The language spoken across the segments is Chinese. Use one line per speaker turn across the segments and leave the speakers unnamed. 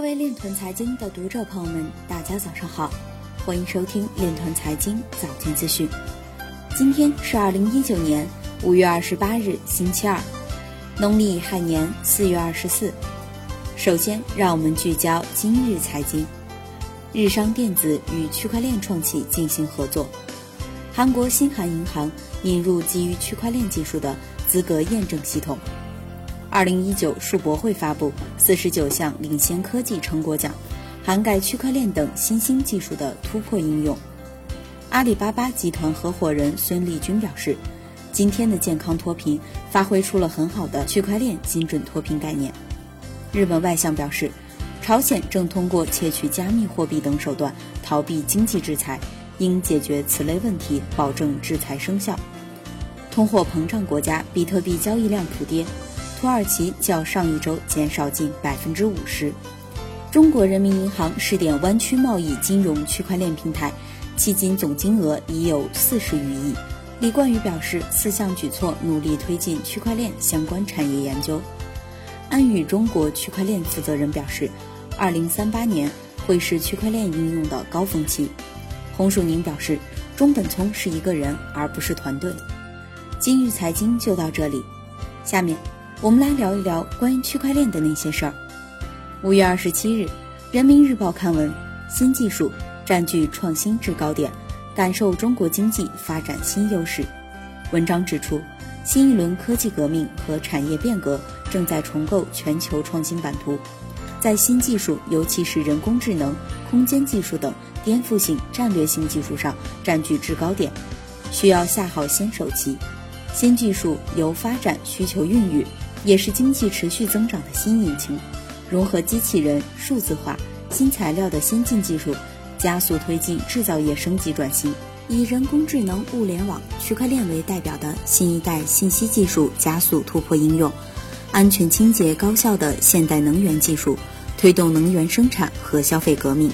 各位链团财经的读者朋友们，大家早上好，欢迎收听链团财经早间资讯。今天是二零一九年五月二十八日，星期二，农历亥年四月二十四。首先，让我们聚焦今日财经。日商电子与区块链创企进行合作。韩国新韩银行引入基于区块链技术的资格验证系统。二零一九数博会发布四十九项领先科技成果奖，涵盖区块链等新兴技术的突破应用。阿里巴巴集团合伙人孙立军表示，今天的健康脱贫发挥出了很好的区块链精准脱贫概念。日本外相表示，朝鲜正通过窃取加密货币等手段逃避经济制裁，应解决此类问题，保证制裁生效。通货膨胀国家比特币交易量普跌。土耳其较上一周减少近百分之五十。中国人民银行试点湾区贸易金融区块链平台，迄今总金额已有四十余亿。李冠宇表示，四项举措努力推进区块链相关产业研究。安宇中国区块链负责人表示，二零三八年会是区块链应用的高峰期。洪树宁表示，中本聪是一个人，而不是团队。今日财经就到这里，下面。我们来聊一聊关于区块链的那些事儿。五月二十七日，《人民日报》刊文：新技术占据创新制高点，感受中国经济发展新优势。文章指出，新一轮科技革命和产业变革正在重构全球创新版图，在新技术，尤其是人工智能、空间技术等颠覆性、战略性技术上占据制高点，需要下好先手棋。新技术由发展需求孕育。也是经济持续增长的新引擎，融合机器人、数字化、新材料的先进技术，加速推进制造业升级转型。以人工智能、物联网、区块链为代表的新一代信息技术加速突破应用，安全、清洁、高效的现代能源技术推动能源生产和消费革命。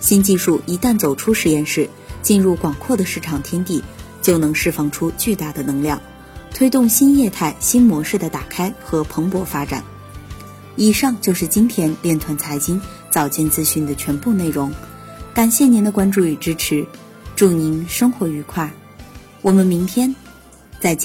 新技术一旦走出实验室，进入广阔的市场天地，就能释放出巨大的能量。推动新业态、新模式的打开和蓬勃发展。以上就是今天链团财经早间资讯的全部内容，感谢您的关注与支持，祝您生活愉快，我们明天再见。